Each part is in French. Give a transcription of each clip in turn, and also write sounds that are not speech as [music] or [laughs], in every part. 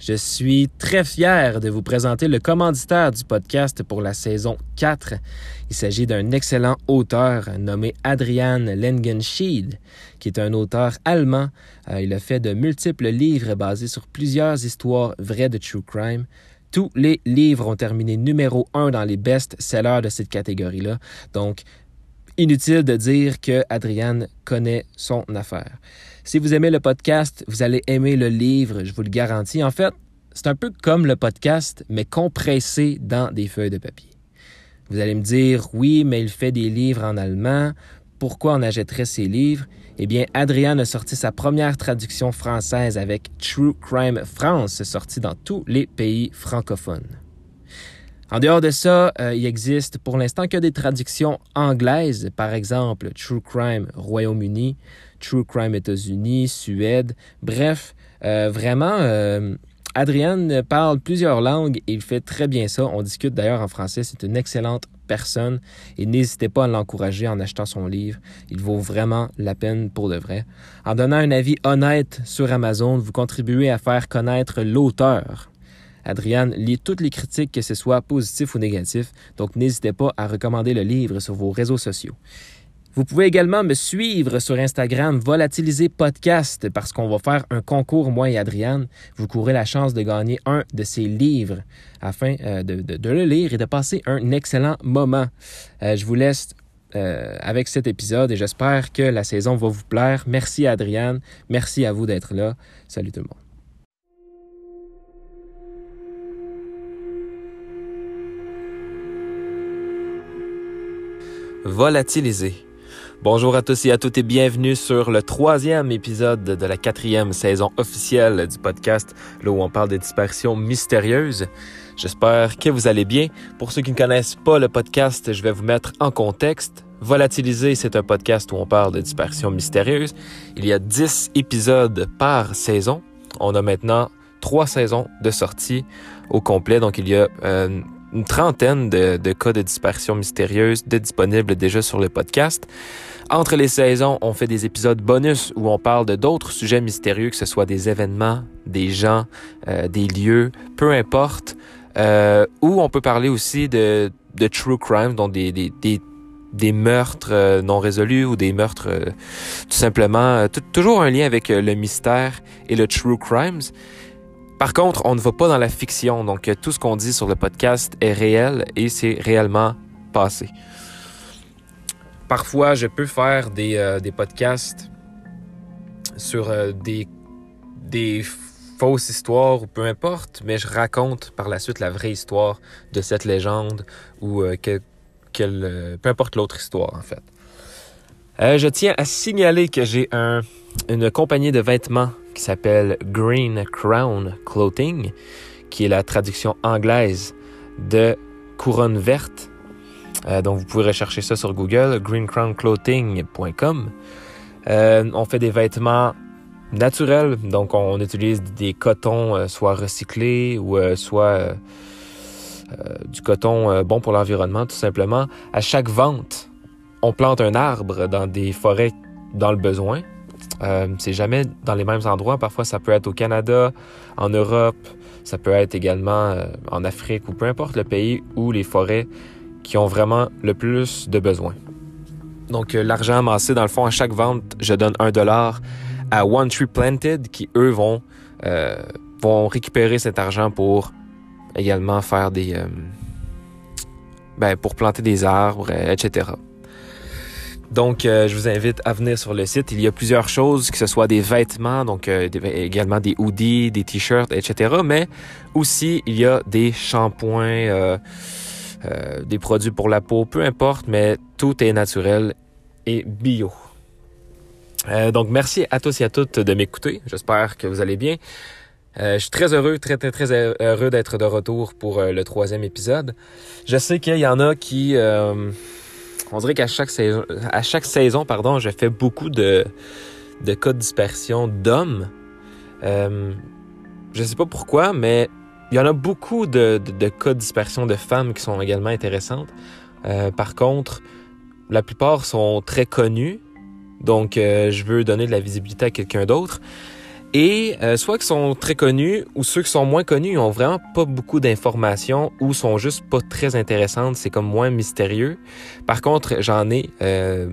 Je suis très fier de vous présenter le commanditaire du podcast pour la saison 4. Il s'agit d'un excellent auteur nommé Adrian Lengenschied, qui est un auteur allemand. Euh, il a fait de multiples livres basés sur plusieurs histoires vraies de true crime. Tous les livres ont terminé numéro un dans les best-sellers de cette catégorie-là. Donc, inutile de dire que Adrian connaît son affaire. Si vous aimez le podcast, vous allez aimer le livre, je vous le garantis. En fait, c'est un peu comme le podcast, mais compressé dans des feuilles de papier. Vous allez me dire, oui, mais il fait des livres en allemand. Pourquoi on achèterait ces livres? Eh bien, Adrian a sorti sa première traduction française avec True Crime France, sorti dans tous les pays francophones. En dehors de ça, euh, il existe pour l'instant que des traductions anglaises, par exemple True Crime Royaume-Uni, True Crime États-Unis, Suède. Bref, euh, vraiment, euh, Adrian parle plusieurs langues et il fait très bien ça. On discute d'ailleurs en français. C'est une excellente personne et n'hésitez pas à l'encourager en achetant son livre. Il vaut vraiment la peine pour de vrai. En donnant un avis honnête sur Amazon, vous contribuez à faire connaître l'auteur. Adrian lit toutes les critiques, que ce soit positif ou négatif, donc n'hésitez pas à recommander le livre sur vos réseaux sociaux. Vous pouvez également me suivre sur Instagram Volatiliser Podcast parce qu'on va faire un concours, moi et Adriane. Vous courez la chance de gagner un de ces livres afin euh, de, le lire et de passer un excellent moment. Euh, je vous laisse euh, avec cet épisode et j'espère que la saison va vous plaire. Merci Adriane, merci à vous d'être là. Salut tout le monde. Volatiliser Bonjour à tous et à toutes et bienvenue sur le troisième épisode de la quatrième saison officielle du podcast, là où on parle des disparitions mystérieuses. J'espère que vous allez bien. Pour ceux qui ne connaissent pas le podcast, je vais vous mettre en contexte. Volatiliser, c'est un podcast où on parle de disparitions mystérieuses. Il y a dix épisodes par saison. On a maintenant trois saisons de sortie au complet, donc il y a euh, une trentaine de, de, cas de disparition mystérieuse de disponibles déjà sur le podcast. Entre les saisons, on fait des épisodes bonus où on parle de d'autres sujets mystérieux, que ce soit des événements, des gens, euh, des lieux, peu importe. Euh, où on peut parler aussi de, de true crime, donc des, des, des, des meurtres euh, non résolus ou des meurtres euh, tout simplement, toujours un lien avec le mystère et le true crimes. Par contre, on ne va pas dans la fiction, donc euh, tout ce qu'on dit sur le podcast est réel et c'est réellement passé. Parfois, je peux faire des, euh, des podcasts sur euh, des, des fausses histoires ou peu importe, mais je raconte par la suite la vraie histoire de cette légende ou que, peu importe l'autre histoire en fait. Je tiens à signaler que j'ai un, une compagnie de vêtements qui s'appelle Green Crown Clothing, qui est la traduction anglaise de couronne verte. Euh, donc vous pouvez rechercher ça sur Google, greencrownclothing.com. Euh, on fait des vêtements naturels, donc on utilise des cotons euh, soit recyclés ou soit du coton bon pour l'environnement tout simplement. À chaque vente, on plante un arbre dans des forêts dans le besoin. Euh, c'est jamais dans les mêmes endroits. Parfois, ça peut être au Canada, en Europe, ça peut être également euh, en Afrique ou peu importe le pays où les forêts qui ont vraiment le plus de besoins. Donc, euh, l'argent amassé, dans le fond, à chaque vente, je donne un dollar à One Tree Planted qui, eux, vont, vont récupérer cet argent pour également faire des... ben, pour planter des arbres, etc. Donc, euh, je vous invite à venir sur le site. Il y a plusieurs choses, que ce soit des vêtements, donc euh, également des hoodies, des t-shirts, etc. Mais aussi, il y a des shampoings, euh, des produits pour la peau, peu importe, mais tout est naturel et bio. donc, merci à tous et à toutes de m'écouter. J'espère que vous allez bien. je suis très heureux, très, très, très heureux d'être de retour pour le troisième épisode. Je sais qu'il y en a qui on dirait qu'à chaque saison, à chaque saison, pardon, je fais beaucoup de, de cas de dispersion d'hommes. Euh, je sais pas pourquoi, mais il y en a beaucoup de, de, cas de dispersion de femmes qui sont également intéressantes. Euh, par contre, la plupart sont très connus, donc euh, je veux donner de la visibilité à quelqu'un d'autre. Et euh, soit qui sont très connus ou ceux qui sont moins connus, ils ont vraiment pas beaucoup d'informations ou sont juste pas très intéressantes. C'est comme moins mystérieux. Par contre, j'en ai. Euh,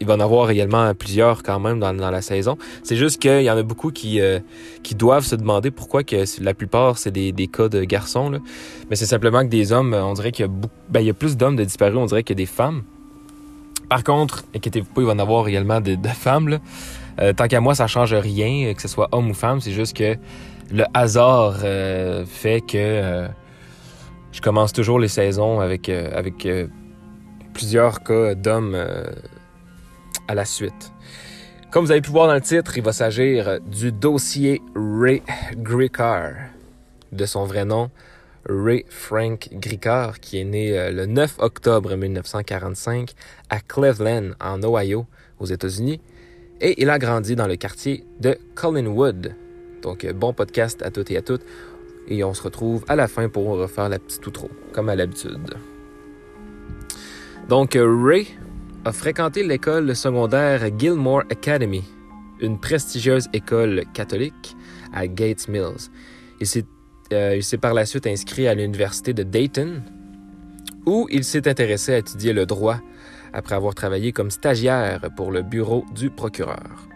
il va en avoir également plusieurs quand même dans, la saison. C'est juste qu'il y en a beaucoup qui, euh, qui doivent se demander pourquoi que la plupart c'est des, cas de garçons. Là. Mais c'est simplement que des hommes, on dirait qu'il y a, beaucoup, ben, il y a plus d'hommes de disparus, on dirait a des femmes. Par contre, inquiétez-vous pas, il va en avoir également de, de femmes. Là. Euh, tant qu'à moi, ça change rien, que ce soit homme ou femme. C'est juste que le hasard euh, fait que euh, je commence toujours les saisons avec, avec plusieurs cas d'hommes à la suite. Comme vous avez pu voir dans le titre, il va s'agir du dossier Ray Gricar, de son vrai nom, Ray Frank Gricar, qui est né le 9 octobre 1945 à Cleveland, en Ohio, aux États-Unis et il a grandi dans le quartier de Collinwood. Donc, bon podcast à toutes et à toutes. Et on se retrouve à la fin pour refaire la petite outro, comme à l'habitude. Donc, Ray a fréquenté l'école secondaire Gilmore Academy, une prestigieuse école catholique à Gates Mills. Euh, il s'est par la suite inscrit à l'université de Dayton, où il s'est intéressé à étudier le droit après avoir travaillé comme stagiaire pour le bureau du procureur.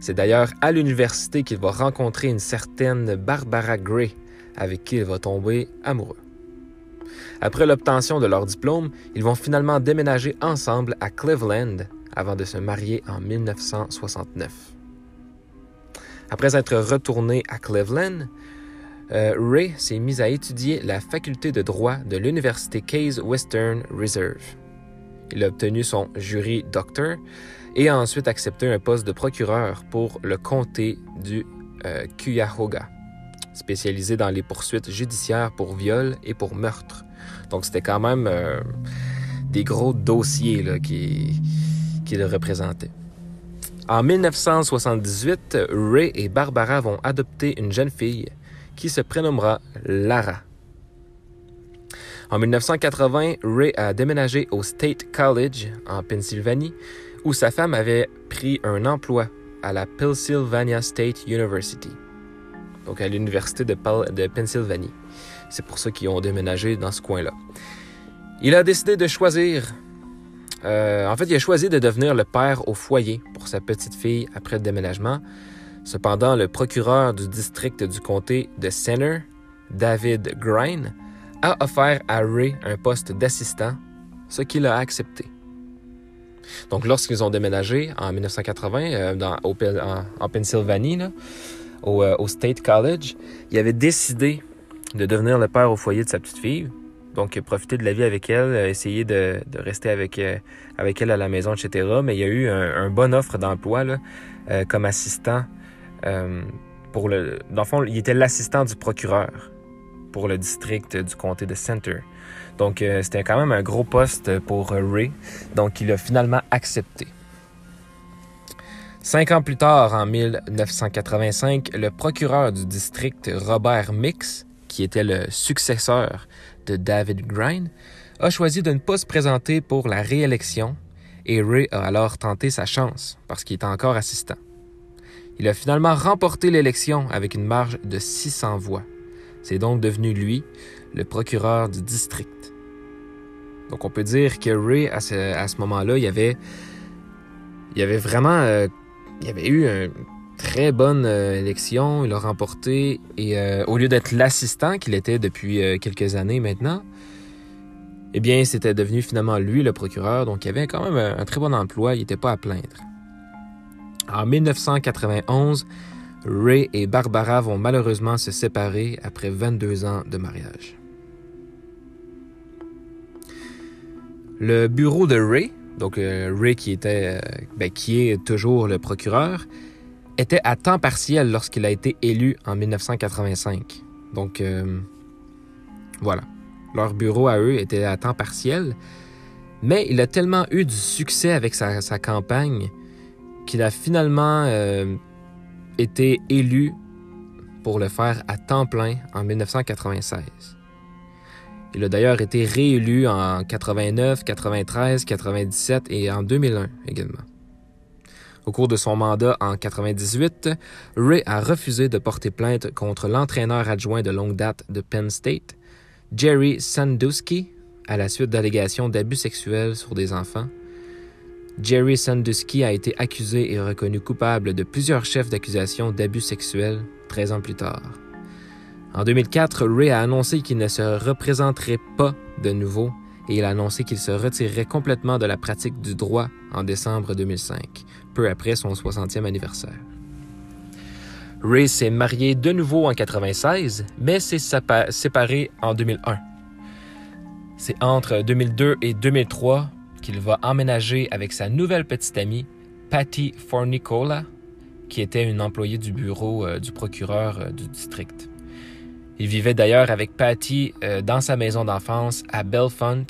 C'est d'ailleurs à l'université qu'il va rencontrer une certaine Barbara Gray, avec qui il va tomber amoureux. Après l'obtention de leur diplôme, ils vont finalement déménager ensemble à Cleveland avant de se marier en 1969. Après être retourné à Cleveland, euh, Ray s'est mis à étudier la faculté de droit de l'Université Case Western Reserve. Il a obtenu son jury doctor et a ensuite accepté un poste de procureur pour le comté du euh, Cuyahoga, spécialisé dans les poursuites judiciaires pour viol et pour meurtre. Donc c'était quand même euh, des gros dossiers qu'il qui représentait. En 1978, Ray et Barbara vont adopter une jeune fille qui se prénommera Lara. En 1980, Ray a déménagé au State College en Pennsylvanie, où sa femme avait pris un emploi à la Pennsylvania State University, donc à l'université de, Pennsylvanie. C'est pour ça qu'ils ont déménagé dans ce coin-là. Il a décidé de choisir, euh, en fait, il a choisi de devenir le père au foyer pour sa petite fille après le déménagement. Cependant, le procureur du district du comté de Center, David Grine, a offert à Ray un poste d'assistant, ce qu'il a accepté. Donc, lorsqu'ils ont déménagé en 1980 euh, dans, en, Pennsylvanie, euh, au, State College, il avait décidé de devenir le père au foyer de sa petite fille. Donc, profiter de la vie avec elle, euh, essayer de, rester avec, avec elle à la maison, etc. Mais il y a eu un, un bonne offre d'emploi comme assistant. pour dans le fond, il était l'assistant du procureur pour le district du comté de Center. Donc, euh, c'était quand même un gros poste pour Ray. Donc, il a finalement accepté. Cinq ans plus tard, en 1985, le procureur du district, Robert Mix, qui était le successeur de David Grine, a choisi de ne pas se présenter pour la réélection et Ray a alors tenté sa chance parce qu'il était encore assistant. Il a finalement remporté l'élection avec une marge de 600 voix. C'est donc devenu lui le procureur du district. Donc on peut dire que Ray, à ce, moment-là, il avait, il avait vraiment, euh, il avait eu une très bonne euh, élection, il a remporté, et euh, au lieu d'être l'assistant qu'il était depuis quelques années maintenant, eh bien, c'était devenu finalement lui le procureur, donc il avait quand même un, un très bon emploi, il n'était pas à plaindre. En 1991, Ray et Barbara vont malheureusement se séparer après 22 ans de mariage. Le bureau de Ray, donc euh, Ray qui était, euh, ben, est toujours le procureur, était à temps partiel lorsqu'il a été élu en 1985. Donc euh, voilà, leur bureau à eux était à temps partiel, mais il a tellement eu du succès avec sa campagne qu'il a finalement été élu pour le faire à temps plein en 1996. Il a d'ailleurs été réélu en 89, 93, 97 et en 2001 également. Au cours de son mandat en 98, Ray a refusé de porter plainte contre l'entraîneur adjoint de longue date de Penn State, Jerry Sandusky, à la suite d'allégations d'abus sexuels sur des enfants. Jerry Sandusky a été accusé et reconnu coupable de plusieurs chefs d'accusation d'abus sexuels 13 ans plus tard. En 2004, Ray a annoncé qu'il ne se représenterait pas de nouveau et il a annoncé qu'il se retirerait complètement de la pratique du droit en décembre 2005, peu après son 60e anniversaire. Ray s'est marié de nouveau en 96, mais s'est séparé en 2001. C'est entre 2002 et 2003 qu'il va emménager avec sa nouvelle petite amie, Patty Fornicola, qui était une employée du bureau euh, du procureur euh, du district. Il vivait d'ailleurs avec Patty euh, dans sa maison d'enfance à Belfont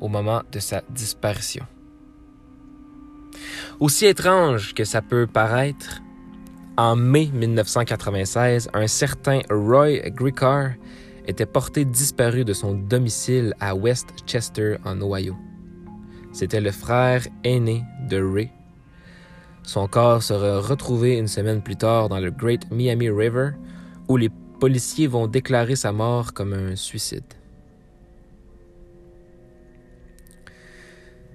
au moment de sa disparition. Aussi étrange que ça peut paraître, en mai 1996, un certain Roy Griccar était porté disparu de son domicile à West Chester, en Ohio. C'était le frère aîné de Ray. Son corps sera retrouvé une semaine plus tard dans le Great Miami River, où les policiers vont déclarer sa mort comme un suicide.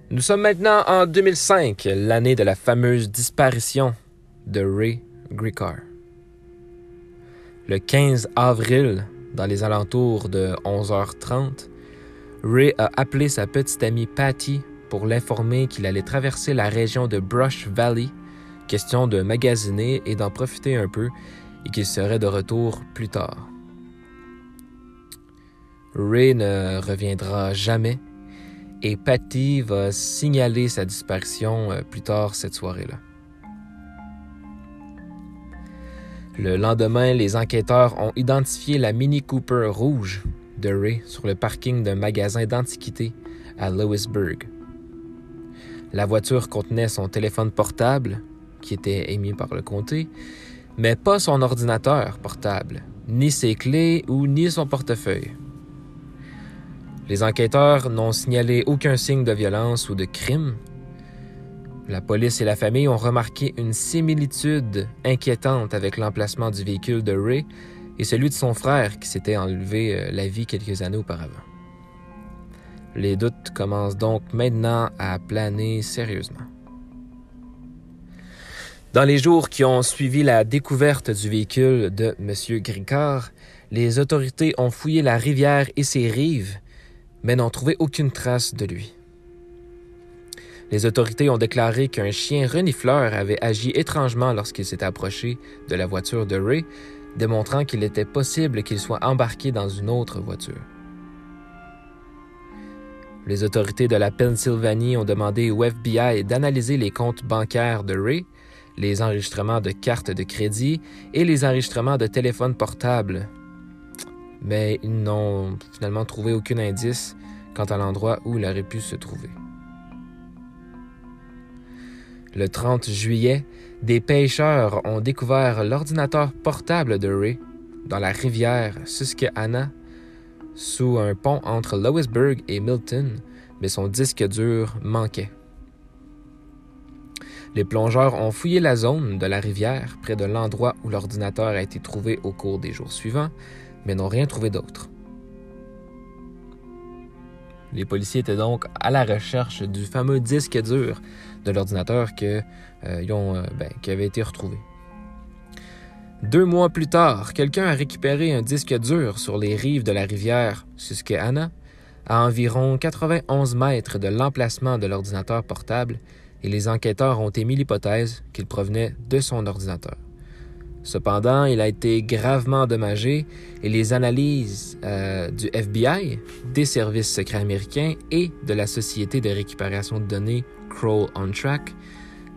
Nous sommes maintenant en 2005, l'année de la fameuse disparition de Ray Griccar. Le 15 avril dans les alentours de 11h30, Ray a appelé sa petite amie Patty pour l'informer qu'il allait traverser la région de Brush Valley, question de magasiner et d'en profiter un peu, et qu'il serait de retour plus tard. Ray ne reviendra jamais et Patty va signaler sa disparition euh, plus tard cette soirée-là. Le lendemain, les enquêteurs ont identifié la Mini Cooper rouge de Ray sur le parking d'un magasin d'antiquités à Lewisburg. La voiture contenait son téléphone portable, qui était émis par le comté, mais pas son ordinateur portable, ni ses clés ou ni son portefeuille. Les enquêteurs n'ont signalé aucun signe de violence ou de crime, la police et la famille ont remarqué une similitude inquiétante avec l'emplacement du véhicule de Ray et celui de son frère qui s'était enlevé euh, la vie quelques années auparavant. Les doutes commencent donc maintenant à planer sérieusement. Dans les jours qui ont suivi la découverte du véhicule de M. Gricard, les autorités ont fouillé la rivière et ses rives, mais n'ont trouvé aucune trace de lui. Les autorités ont déclaré qu'un chien renifleur avait agi étrangement lorsqu'il s'est approché de la voiture de Ray, démontrant qu'il était possible qu'il soit embarqué dans une autre voiture. Les autorités de la Pennsylvanie ont demandé au FBI d'analyser les comptes bancaires de Ray, les enregistrements de cartes de crédit et les enregistrements de téléphones portables. Mais ils n'ont finalement trouvé aucun indice quant à l'endroit où il aurait pu se trouver. Le 30 juillet, des pêcheurs ont découvert l'ordinateur portable de Ray dans la rivière Susquehanna sous un pont entre Lewisburg et Milton, mais son disque dur manquait. Les plongeurs ont fouillé la zone de la rivière près de l'endroit où l'ordinateur a été trouvé au cours des jours suivants, mais n'ont rien trouvé d'autre. Les policiers étaient donc à la recherche du fameux disque dur de l'ordinateur euh, euh, ben, qui avait été retrouvé. Deux mois plus tard, quelqu'un a récupéré un disque dur sur les rives de la rivière Susquehanna, à environ 91 mètres de l'emplacement de l'ordinateur portable, et les enquêteurs ont émis l'hypothèse qu'il provenait de son ordinateur. Cependant, il a été gravement endommagé et les analyses euh, du FBI, des services secrets américains et de la société de récupération de données Crawl on Track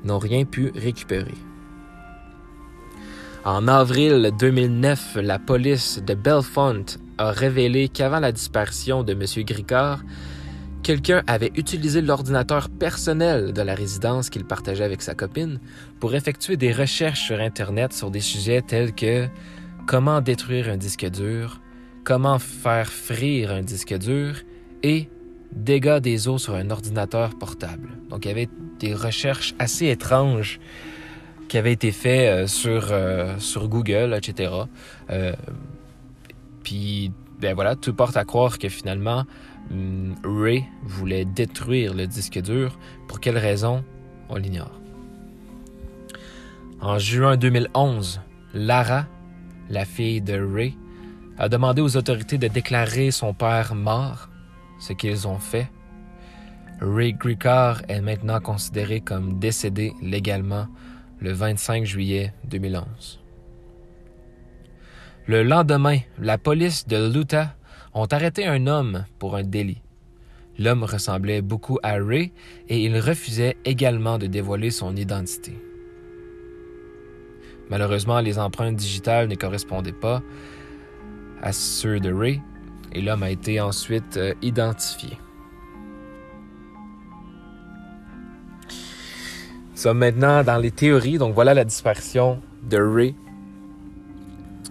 n'ont rien pu récupérer. En avril 2009, la police de Belfont a révélé qu'avant la disparition de M. Gricard, quelqu'un avait utilisé l'ordinateur personnel de la résidence qu'il partageait avec sa copine pour effectuer des recherches sur Internet sur des sujets tels que comment détruire un disque dur, comment faire frire un disque dur et dégâts des eaux sur un ordinateur portable. Donc il y avait des recherches assez étranges qui avait été fait euh, sur, euh, sur Google, etc. Euh, puis, ben voilà, tout porte à croire que finalement, hum, Ray voulait détruire le disque dur. Pour quelle raison, on l'ignore. En juin 2011, Lara, la fille de Ray, a demandé aux autorités de déclarer son père mort, ce qu'ils ont fait. Ray Gricard est maintenant considéré comme décédé légalement le 25 juillet 2011. Le lendemain, la police de Luta ont arrêté un homme pour un délit. L'homme ressemblait beaucoup à Ray et il refusait également de dévoiler son identité. Malheureusement, les empreintes digitales ne correspondaient pas à ceux de Ray et l'homme a été ensuite euh, identifié. Nous sommes maintenant dans les théories, donc voilà la disparition de Ray.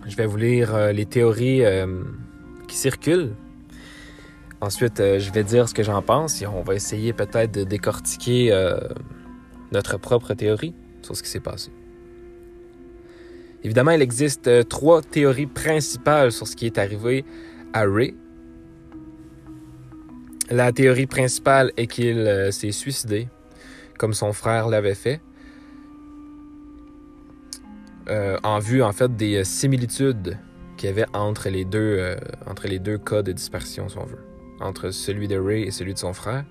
Je vais vous lire euh, les théories euh, qui circulent. Ensuite, je vais dire ce que j'en pense et on va essayer peut-être de décortiquer notre propre théorie sur ce qui s'est passé. Évidemment, il existe euh, trois théories principales sur ce qui est arrivé à Ray. La théorie principale est qu'il euh, s'est suicidé, comme son frère l'avait fait, euh, en vue en fait des similitudes qu'il y avait entre les deux, entre les deux cas de dispersion, si on veut, entre celui de Ray et celui de son frère.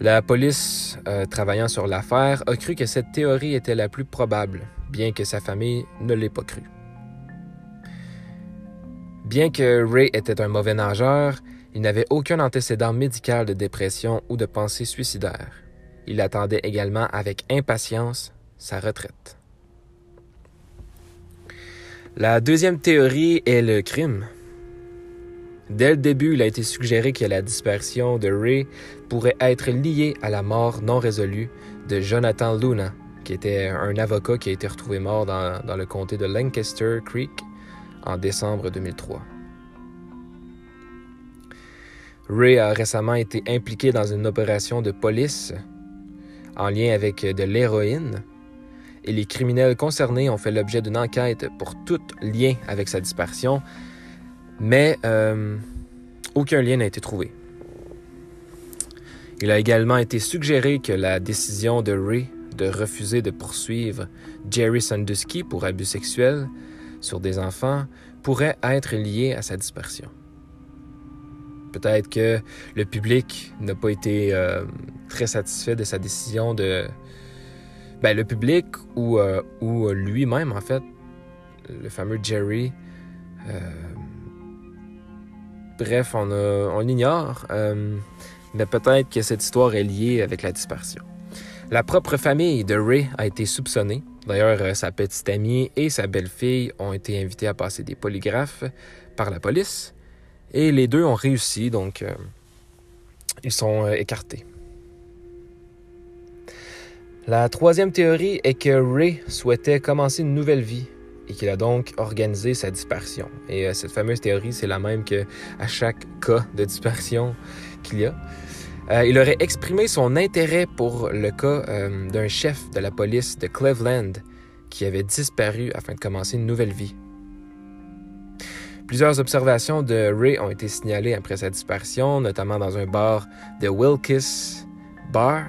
La police, travaillant sur l'affaire, a cru que cette théorie était la plus probable bien que sa famille ne l'ait pas cru. Bien que Ray était un mauvais nageur, il n'avait aucun antécédent médical de dépression ou de pensée suicidaire. Il attendait également avec impatience sa retraite. La deuxième théorie est le crime. Dès le début, il a été suggéré que la dispersion de Ray pourrait être liée à la mort non résolue de Jonathan Luna, qui était un avocat qui a été retrouvé mort dans, le comté de Lancaster Creek en décembre 2003. Ray a récemment été impliqué dans une opération de police en lien avec de l'héroïne et les criminels concernés ont fait l'objet d'une enquête pour tout lien avec sa disparition, mais euh, aucun lien n'a été trouvé. Il a également été suggéré que la décision de Ray de refuser de poursuivre Jerry Sandusky pour abus sexuels sur des enfants pourrait être lié à sa dispersion. Peut-être que le public n'a pas été euh, très satisfait de sa décision de... Ben, le public ou, euh, lui-même, en fait, le fameux Jerry. Euh, bref, on, on l'ignore, mais peut-être que cette histoire est liée avec la dispersion. La propre famille de Ray a été soupçonnée. D'ailleurs, sa petite amie et sa belle-fille ont été invitées à passer des polygraphes par la police. Et les deux ont réussi, donc euh, ils sont euh, écartés. La troisième théorie est que Ray souhaitait commencer une nouvelle vie et qu'il a donc organisé sa dispersion. Et cette fameuse théorie, c'est la même que à chaque cas de dispersion qu'il y a. Euh, il aurait exprimé son intérêt pour le cas euh, d'un chef de la police de Cleveland qui avait disparu afin de commencer une nouvelle vie. Plusieurs observations de Ray ont été signalées après sa disparition, notamment dans un bar de Wilkes Bar,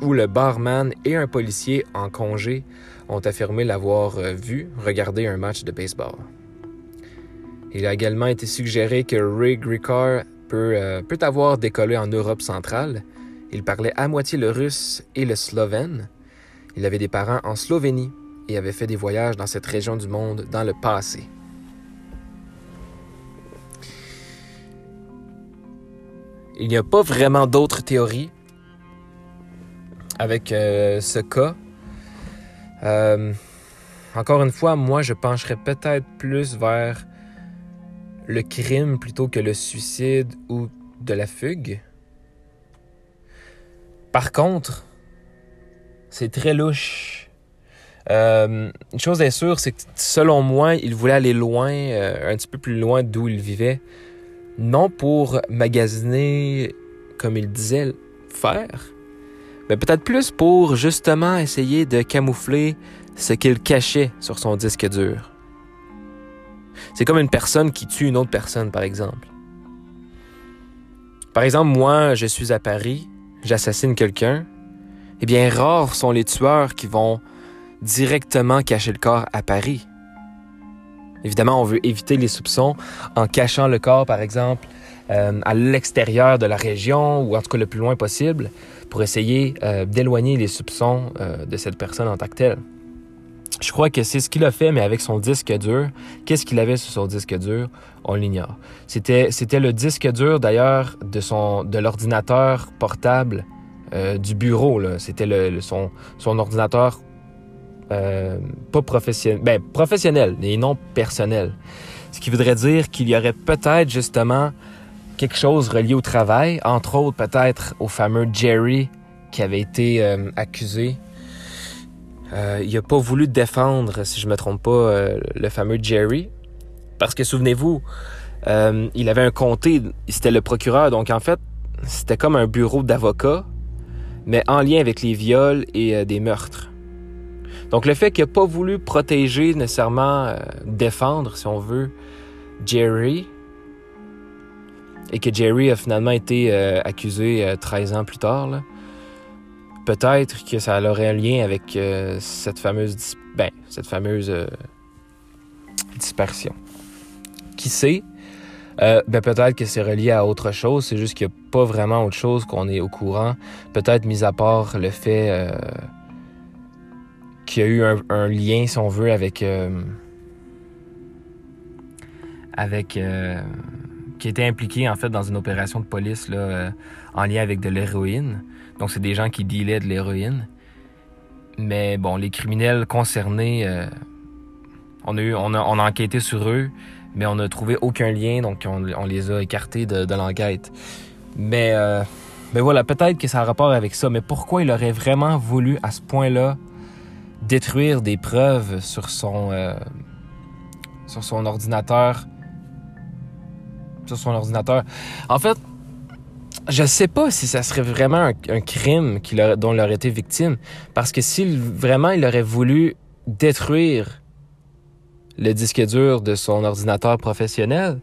où le barman et un policier en congé ont affirmé l'avoir euh, vu regarder un match de baseball. Il a également été suggéré que Ray Gricard euh, peut, avoir décollé en Europe centrale. Il parlait à moitié le russe et le slovène. Il avait des parents en Slovénie et avait fait des voyages dans cette région du monde dans le passé. Il n'y a pas vraiment d'autres théories avec euh, ce cas. Euh, encore une fois, moi, je pencherais peut-être plus vers le crime plutôt que le suicide ou de la fugue. Par contre, c'est très louche. Euh, une chose est sûre, c'est que selon moi, il voulait aller loin, un petit peu plus loin d'où il vivait, non pour magasiner, comme il disait, faire, mais peut-être plus pour justement essayer de camoufler ce qu'il cachait sur son disque dur. C'est comme une personne qui tue une autre personne, par exemple. Par exemple, moi, je suis à Paris, j'assassine quelqu'un. Eh bien, rares sont les tueurs qui vont directement cacher le corps à Paris. Évidemment, on veut éviter les soupçons en cachant le corps, par exemple, euh, à l'extérieur de la région ou en tout cas le plus loin possible pour essayer euh, d'éloigner les soupçons euh, de cette personne en tant que telle. Je crois que c'est ce qu'il a fait, mais avec son disque dur. Qu'est-ce qu'il avait sur son disque dur? On l'ignore. C'était, le disque dur, d'ailleurs, de, son, de l'ordinateur portable du bureau. C'était son, son ordinateur euh, pas professionnel, ben, professionnel et non personnel. Ce qui voudrait dire qu'il y aurait peut-être justement quelque chose relié au travail, entre autres peut-être au fameux Jerry qui avait été euh, accusé. Euh, il n'a pas voulu défendre, si je me trompe pas, le fameux Jerry, parce que souvenez-vous, il avait un comté, c'était le procureur, donc en fait, c'était comme un bureau d'avocat, mais en lien avec les viols et des meurtres. Donc le fait qu'il n'a pas voulu protéger, nécessairement euh, défendre, si on veut, Jerry, et que Jerry a finalement été euh, accusé 13 euh, ans plus tard, peut-être que ça aurait un lien avec cette fameuse, ben, cette fameuse dispersion. Qui sait? ben peut-être que c'est relié à autre chose, c'est juste qu'il n'y a pas vraiment autre chose qu'on est au courant. Peut-être mis à part le fait qui a eu un, lien, si on veut, avec. Euh, avec. Euh, qui était impliqué, en fait, dans une opération de police, là, euh, en lien avec de l'héroïne. Donc, c'est des gens qui dealaient de l'héroïne. Mais bon, les criminels concernés, on, a on, a, enquêté sur eux, mais on n'a trouvé aucun lien, donc on, les a écartés de, l'enquête. Mais, mais voilà, peut-être que ça a rapport avec ça, mais pourquoi il aurait vraiment voulu, à ce point-là, détruire des preuves sur son, euh, sur son ordinateur. Sur son ordinateur. En fait, je sais pas si ça serait vraiment un, crime dont il aurait été victime. Parce que si vraiment il aurait voulu détruire le disque dur de son ordinateur professionnel,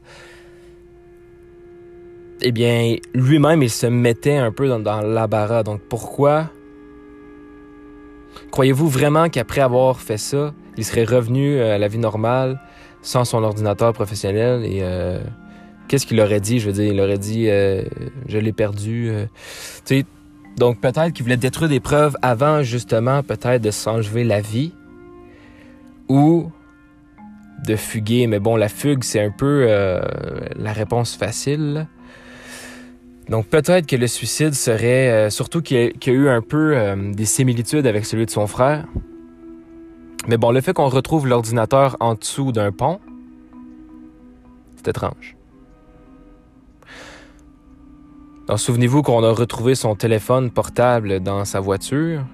eh bien, lui-même, il se mettait un peu dans, dans l'embarras. Donc, pourquoi Croyez-vous vraiment qu'après avoir fait ça, il serait revenu euh, à la vie normale sans son ordinateur professionnel? Et euh, qu'est-ce qu'il aurait dit? Je veux dire, il aurait dit euh, je l'ai perdu. tu sais, donc peut-être qu'il voulait détruire des preuves avant justement peut-être de s'enlever la vie ou de fuguer. Mais bon, la fugue c'est un peu la réponse facile. Donc peut-être que le suicide serait, euh, surtout qu'il y, a eu un peu euh, des similitudes avec celui de son frère. Mais bon, le fait qu'on retrouve l'ordinateur en dessous d'un pont, c'est étrange. Souvenez-vous qu'on a retrouvé son téléphone portable dans sa voiture,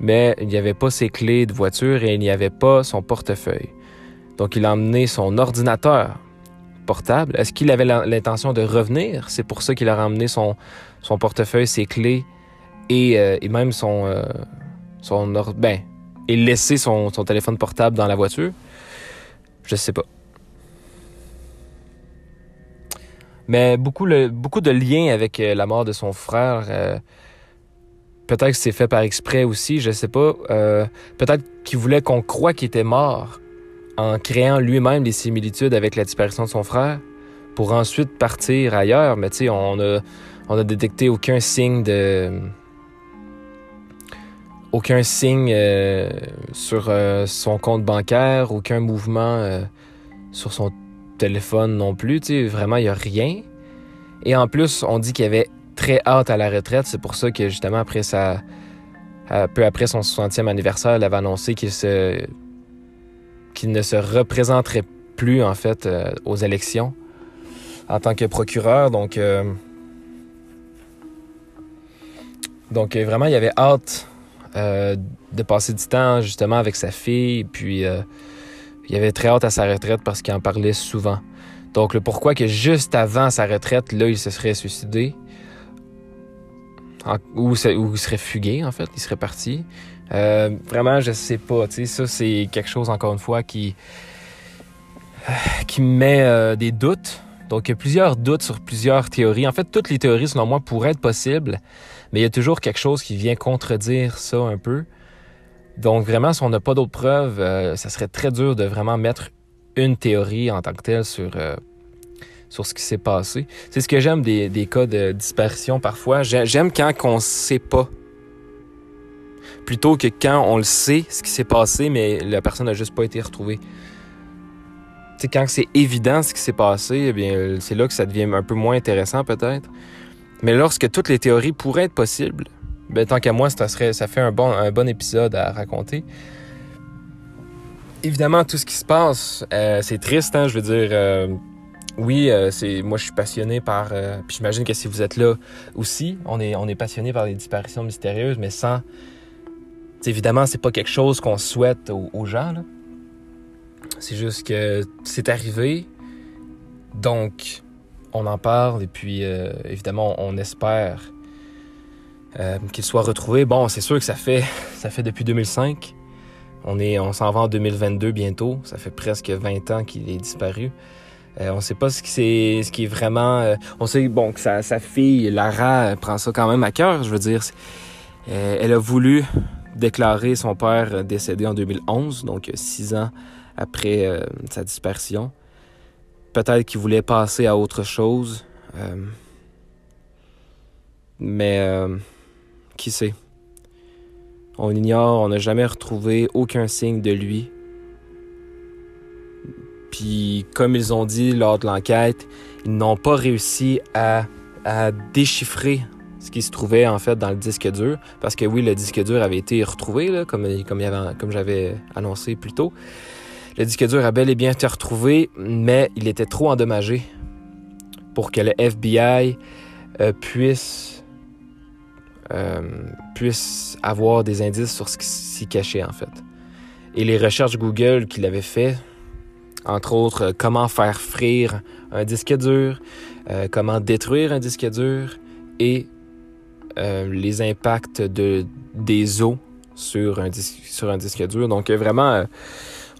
mais il n'y avait pas ses clés de voiture et il n'y avait pas son portefeuille. Donc il a emmené son ordinateur portable. Est-ce qu'il avait l'intention de revenir? C'est pour ça qu'il a ramené son, son portefeuille, ses clés et, euh, et même son, euh, son ben, et laissé son, son, téléphone portable dans la voiture? Je sais pas. Mais beaucoup, le, beaucoup de liens avec euh, la mort de son frère. Peut-être que c'est fait par exprès aussi, je sais pas. Peut-être qu'il voulait qu'on croie qu'il était mort en créant lui-même des similitudes avec la disparition de son frère pour ensuite partir ailleurs. Mais tu sais, on a, on a détecté aucun signe de. Aucun signe euh, sur euh, son compte bancaire, aucun mouvement euh, sur son téléphone non plus. Tu sais, vraiment, il n'y a rien. Et en plus, on dit qu'il avait très hâte à la retraite. C'est pour ça que justement, après peu après son 60e anniversaire, il avait annoncé qu'il se qu'il ne se représenterait plus en fait euh, aux élections en tant que procureur. Donc, euh, donc euh, vraiment, il avait hâte de passer du temps justement avec sa fille. Puis il avait très hâte à sa retraite parce qu'il en parlait souvent. Donc le pourquoi que juste avant sa retraite, là, il se serait suicidé. ou, il serait fugué, en fait, il serait parti. Euh, vraiment, je sais pas. Tu sais, ça, c'est quelque chose, encore une fois, qui, qui me met euh, des doutes. Donc, il y a plusieurs doutes sur plusieurs théories. En fait, toutes les théories, selon moi, pourraient être possibles, mais il y a toujours quelque chose qui vient contredire ça un peu. Donc, vraiment, si on n'a pas d'autres preuves, euh, ça serait très dur de vraiment mettre une théorie en tant que telle sur, sur ce qui s'est passé. C'est ce que j'aime des, des, cas de disparition parfois. J'aime quand on ne sait pas plutôt que quand on le sait ce qui s'est passé, mais la personne n'a juste pas été retrouvée. sais, quand c'est évident ce qui s'est passé, eh bien, c'est là que ça devient un peu moins intéressant peut-être. Mais lorsque toutes les théories pourraient être possibles, ben, tant qu'à moi, ça, serait, ça fait un bon, un bon épisode à raconter. Évidemment, tout ce qui se passe, euh, c'est triste, hein, je veux dire. Euh, oui, euh, c'est moi je suis passionné par. puis j'imagine que si vous êtes là aussi, on est, on est passionné par les disparitions mystérieuses, mais sans évidemment, c'est pas quelque chose qu'on souhaite aux, gens. C'est juste que c'est arrivé. Donc, on en parle et puis, euh, évidemment, on espère euh, qu'il soit retrouvé. Bon, c'est sûr que ça fait, [laughs] ça fait depuis 2005. On, est, on s'en va en 2022 bientôt. Ça fait presque 20 ans qu'il est disparu. Euh, on sait pas ce qui, c'est, ce qui est vraiment... on sait bon, que sa, sa, fille, Lara, prend ça quand même à cœur. Je veux dire, elle a voulu déclaré son père décédé en 2011, donc six ans après euh, sa dispersion. Peut-être qu'il voulait passer à autre chose. Euh, mais euh, qui sait? On ignore, on n'a jamais retrouvé aucun signe de lui. Puis, comme ils ont dit lors de l'enquête, ils n'ont pas réussi à déchiffrer ce qui se trouvait en fait dans le disque dur. Parce que oui, le disque dur avait été retrouvé, là, comme, comme, j'avais annoncé plus tôt. Le disque dur a bel et bien été retrouvé, mais il était trop endommagé pour que le FBI euh, puisse, euh, puisse avoir des indices sur ce qui s'y cachait en fait. Et les recherches Google qu'il avait fait, entre autres, euh, comment faire frire un disque dur, comment détruire un disque dur et euh, les impacts de, des eaux sur un, disque, sur un disque dur. Donc euh, vraiment, euh,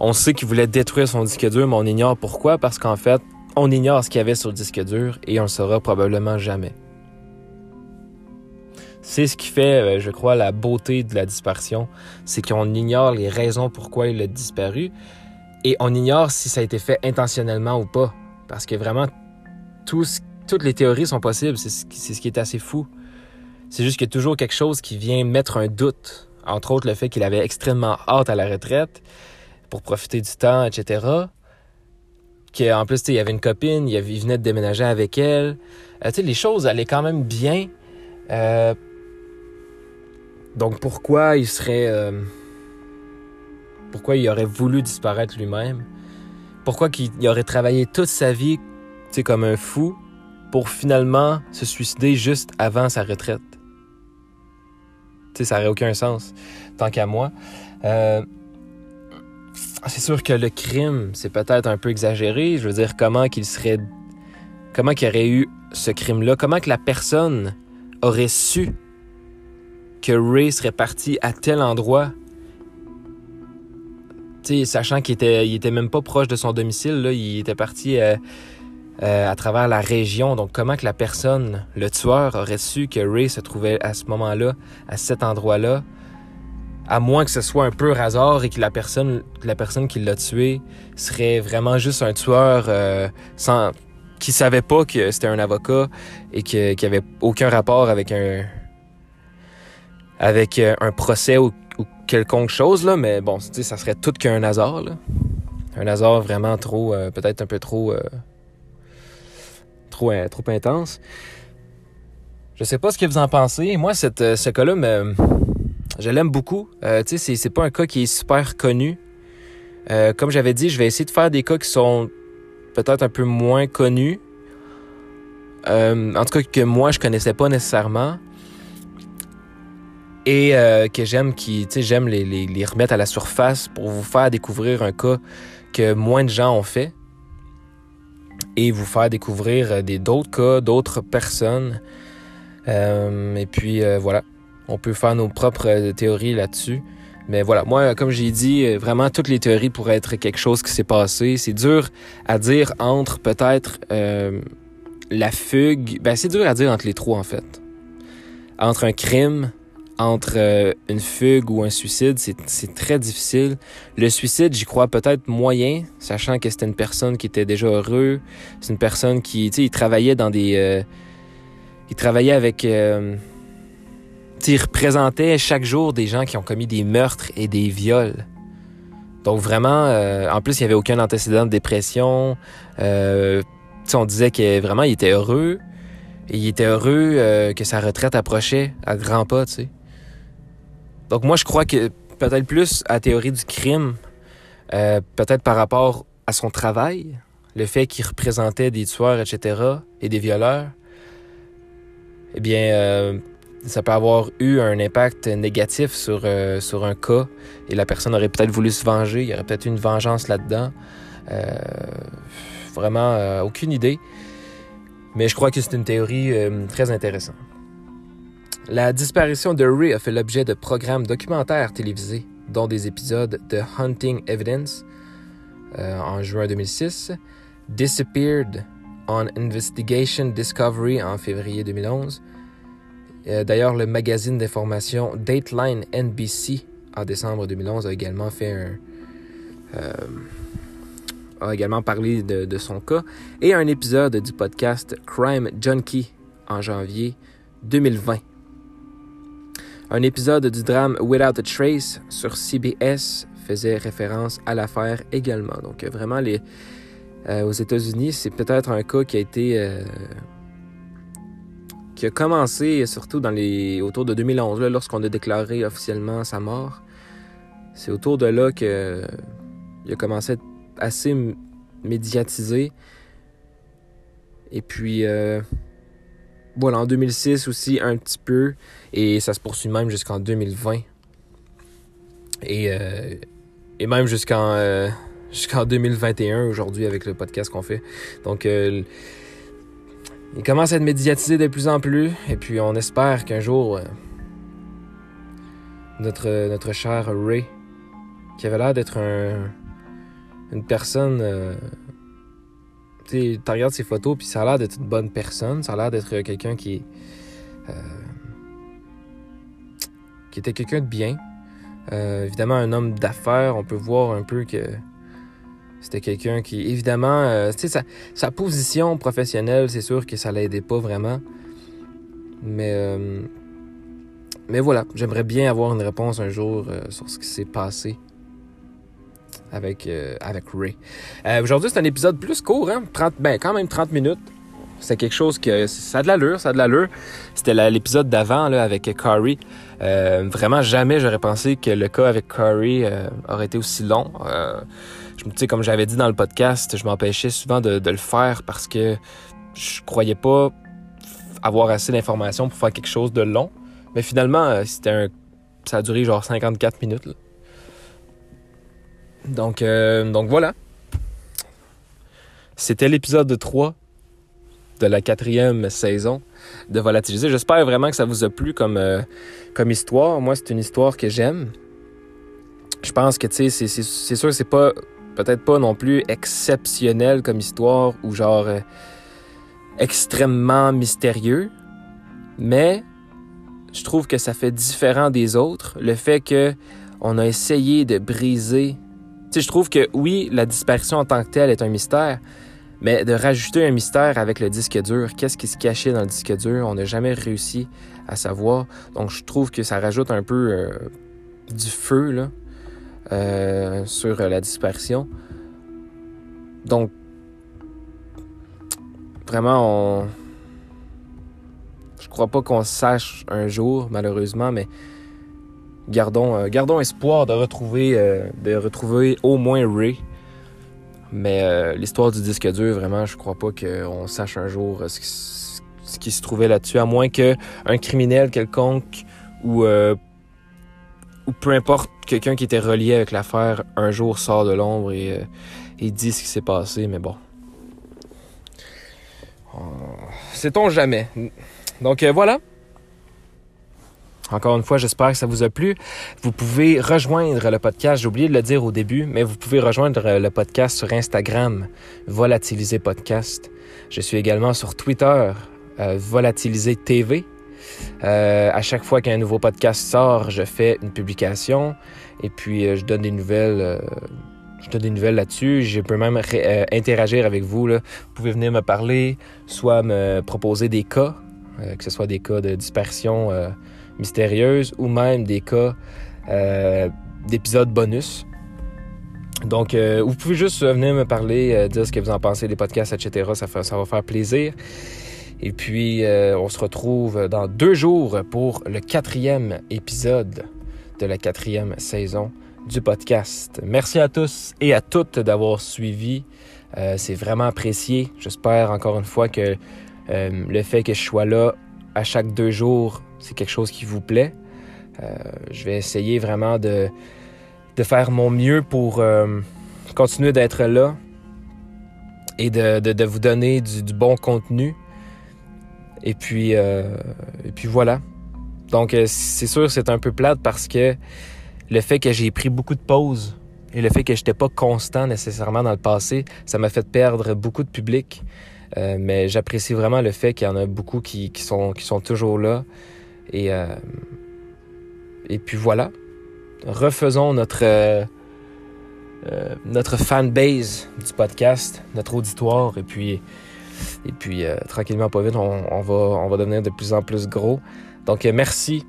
on sait qu'il voulait détruire son disque dur, mais on ignore pourquoi, parce qu'en fait, on ignore ce qu'il y avait sur le disque dur et on le saura probablement jamais. C'est ce qui fait, je crois, la beauté de la dispersion, c'est qu'on ignore les raisons pourquoi il a disparu et on ignore si ça a été fait intentionnellement ou pas. Parce que vraiment, toutes les théories sont possibles, c'est ce qui est assez fou. C'est juste qu'il y a toujours quelque chose qui vient mettre un doute. Entre autres, le fait qu'il avait extrêmement hâte à la retraite pour profiter du temps, etc. Qu'en plus, il y avait une copine, il, venait de déménager avec elle. Euh, les choses allaient quand même bien. Euh, donc pourquoi il serait... Euh, pourquoi il aurait voulu disparaître lui-même? Pourquoi il aurait travaillé toute sa vie comme un fou pour finalement se suicider juste avant sa retraite? Ça n'aurait aucun sens, tant qu'à moi. Euh, c'est sûr que le crime, c'est peut-être un peu exagéré. Je veux dire, comment qu'il serait. Comment qu'il y aurait eu ce crime-là? Comment que la personne aurait su que Ray serait parti à tel endroit? sais, sachant qu'il était, même pas proche de son domicile, il était parti euh, euh, à travers la région. Donc, comment que la personne, le tueur, aurait su que Ray se trouvait à ce moment-là, à cet endroit-là, à moins que ce soit un peu hasard et que la personne, la personne qui l'a tué serait vraiment juste un tueur euh, sans, qui savait pas que c'était un avocat et qui avait aucun rapport avec un, avec euh, un procès ou, quelconque chose là. Mais bon, ça serait tout qu'un hasard là. Un hasard vraiment trop, peut-être un peu trop trop, euh, trop intense. Je sais pas ce que vous en pensez. Moi, cette, euh, ce cas-là, je l'aime beaucoup. Euh, tu sais, c'est pas un cas qui est super connu. comme j'avais dit, je vais essayer de faire des cas qui sont peut-être un peu moins connus. en tout cas, que moi, je connaissais pas nécessairement. Et que j'aime qui, j'aime les, les remettre à la surface pour vous faire découvrir un cas que moins de gens ont fait et vous faire découvrir euh, d'autres cas, d'autres personnes et puis voilà, on peut faire nos propres théories là-dessus. Mais voilà, moi, comme j'ai dit, vraiment, toutes les théories pourraient être quelque chose qui s'est passé. C'est dur à dire entre peut-être la fugue. Ben, c'est dur à dire entre les trois, en fait. Entre un crime, entre euh, une fugue ou un suicide, c'est très difficile. Le suicide, j'y crois peut-être moyen, sachant que c'était une personne qui était déjà heureux. C'est une personne qui, tu sais, il travaillait dans des... Euh, il travaillait avec... Euh, tu sais, il représentait chaque jour des gens qui ont commis des meurtres et des viols. Donc vraiment, en plus, il n'y avait aucun antécédent de dépression. Euh, on disait que vraiment, il était heureux. Et il était heureux que sa retraite approchait à grands pas, tu sais. Donc moi, je crois que peut-être plus à la théorie du crime, euh, peut-être par rapport à son travail, le fait qu'il représentait des tueurs, etc., et des violeurs, eh bien, euh, ça peut avoir eu un impact négatif sur, euh, sur un cas, et la personne aurait peut-être voulu se venger, il y aurait peut-être une vengeance là-dedans. vraiment, aucune idée. Mais je crois que c'est une théorie très intéressante. La disparition de Ray a fait l'objet de programmes documentaires télévisés, dont des épisodes de Hunting Evidence euh, en juin 2006, Disappeared on Investigation Discovery en février 2011. Euh, d'ailleurs, le magazine d'information Dateline NBC en décembre 2011 a également fait un, euh, a également parlé de, de, son cas et un épisode du podcast Crime Junkie en janvier 2020. Un épisode du drame Without a Trace sur CBS faisait référence à l'affaire également. Donc vraiment, les, euh, aux États-Unis, c'est peut-être un cas qui a été... Euh, qui a commencé surtout dans les autour de 2011, lorsqu'on a déclaré officiellement sa mort. C'est autour de là que il a commencé à être assez médiatisé. Et puis, euh, voilà, en 2006 aussi un petit peu. Et ça se poursuit même jusqu'en 2020. Et, euh, et même jusqu'en euh, jusqu'en 2021 aujourd'hui avec le podcast qu'on fait. Donc euh, il commence à être médiatisé de plus en plus. Et puis on espère qu'un jour notre, notre cher Ray, qui avait l'air d'être un, une personne tu regardes ses photos, puis ça a l'air d'être une bonne personne. Ça a l'air d'être quelqu'un qui. Euh, qui était quelqu'un de bien. Euh, évidemment, un homme d'affaires, on peut voir un peu que c'était quelqu'un qui, évidemment, euh, sa, position professionnelle, c'est sûr que ça l'aidait pas vraiment. Mais, mais voilà, j'aimerais bien avoir une réponse un jour sur ce qui s'est passé avec, euh, avec Ray. Euh, aujourd'hui, c'est un épisode plus court, hein? 30, ben, quand même 30 minutes. C'est quelque chose que ça a de l'allure, ça a de l'allure. C'était l'épisode d'avant avec Curry. Euh, vraiment, jamais j'aurais pensé que le cas avec Curry aurait été aussi long. je sais, comme j'avais dit dans le podcast, je m'empêchais souvent de, de, le faire parce que je croyais pas avoir assez d'informations pour faire quelque chose de long. Mais finalement, c'était un, ça a duré genre 54 minutes. Là. Donc, euh, donc voilà. C'était l'épisode 3 de la quatrième saison de Volatiliser. J'espère vraiment que ça vous a plu comme, euh, comme histoire. Moi, c'est une histoire que j'aime. Je pense que, tu sais, c'est sûr que c'est pas, peut-être pas non plus exceptionnel comme histoire ou genre euh, extrêmement mystérieux, mais je trouve que ça fait différent des autres. Le fait que on a essayé de briser je trouve que oui, la disparition en tant que telle est un mystère, mais de rajouter un mystère avec le disque dur, qu'est-ce qui se cachait dans le disque dur, on n'a jamais réussi à savoir. Donc je trouve que ça rajoute un peu euh, du feu là, euh, sur la disparition. Donc vraiment, on... je crois pas qu'on sache un jour, malheureusement, mais gardons, euh, gardons espoir de retrouver, euh, de retrouver au moins Ray. Mais euh, l'histoire du disque dur, vraiment, je crois pas qu'on sache un jour ce qui, se trouvait là-dessus, à moins qu'un criminel quelconque ou, ou peu importe, quelqu'un qui était relié avec l'affaire, un jour sort de l'ombre et, et dit ce qui s'est passé, mais bon. Sait-on jamais. Donc voilà, Encore une fois, j'espère que ça vous a plu. Vous pouvez rejoindre le podcast, j'ai oublié de le dire au début, mais vous pouvez rejoindre le podcast sur Instagram, Volatiliser Podcast. Je suis également sur Twitter, euh, Volatiliser TV. Euh, à chaque fois qu'un nouveau podcast sort, je fais une publication et puis euh, je donne des nouvelles. Euh, je donne des nouvelles là-dessus. Je peux même euh, interagir avec vous. Vous pouvez venir me parler, soit me proposer des cas, euh, que ce soit des cas de dispersion euh, mystérieuse ou même des cas euh, d'épisodes bonus. Donc, euh, vous pouvez juste venir me parler, euh, dire ce que vous en pensez des podcasts, etc. Ça, va faire plaisir. Et puis, euh, on se retrouve dans deux jours pour le quatrième épisode de la quatrième saison du podcast. Merci à tous et à toutes d'avoir suivi. Euh, C'est vraiment apprécié. J'espère encore une fois que euh, le fait que je sois là à chaque deux jours, c'est quelque chose qui vous plaît. Euh, je vais essayer vraiment de, de faire mon mieux pour euh, continuer d'être là et de, de- vous donner du, bon contenu. Et puis, euh, et puis voilà. Donc, c'est sûr, c'est un peu plate parce que le fait que j'ai pris beaucoup de pauses et le fait que je n'étais pas constant nécessairement dans le passé, ça m'a fait perdre beaucoup de public. Mais j'apprécie vraiment le fait qu'il y en a beaucoup qui, qui sont, qui sont toujours là. Et, euh, et puis voilà. Refaisons notre, euh, euh, notre fanbase du podcast, notre auditoire. Et puis, et puis tranquillement, pas vite, on, va, on va devenir de plus en plus gros. Donc, merci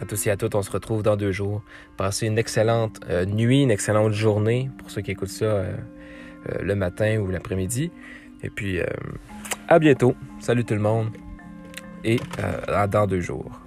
à tous et à toutes. On se retrouve dans deux jours. Passez une excellente nuit, une excellente journée pour ceux qui écoutent ça le matin ou l'après-midi. Et puis, à bientôt. Salut tout le monde. Et euh, à dans deux jours.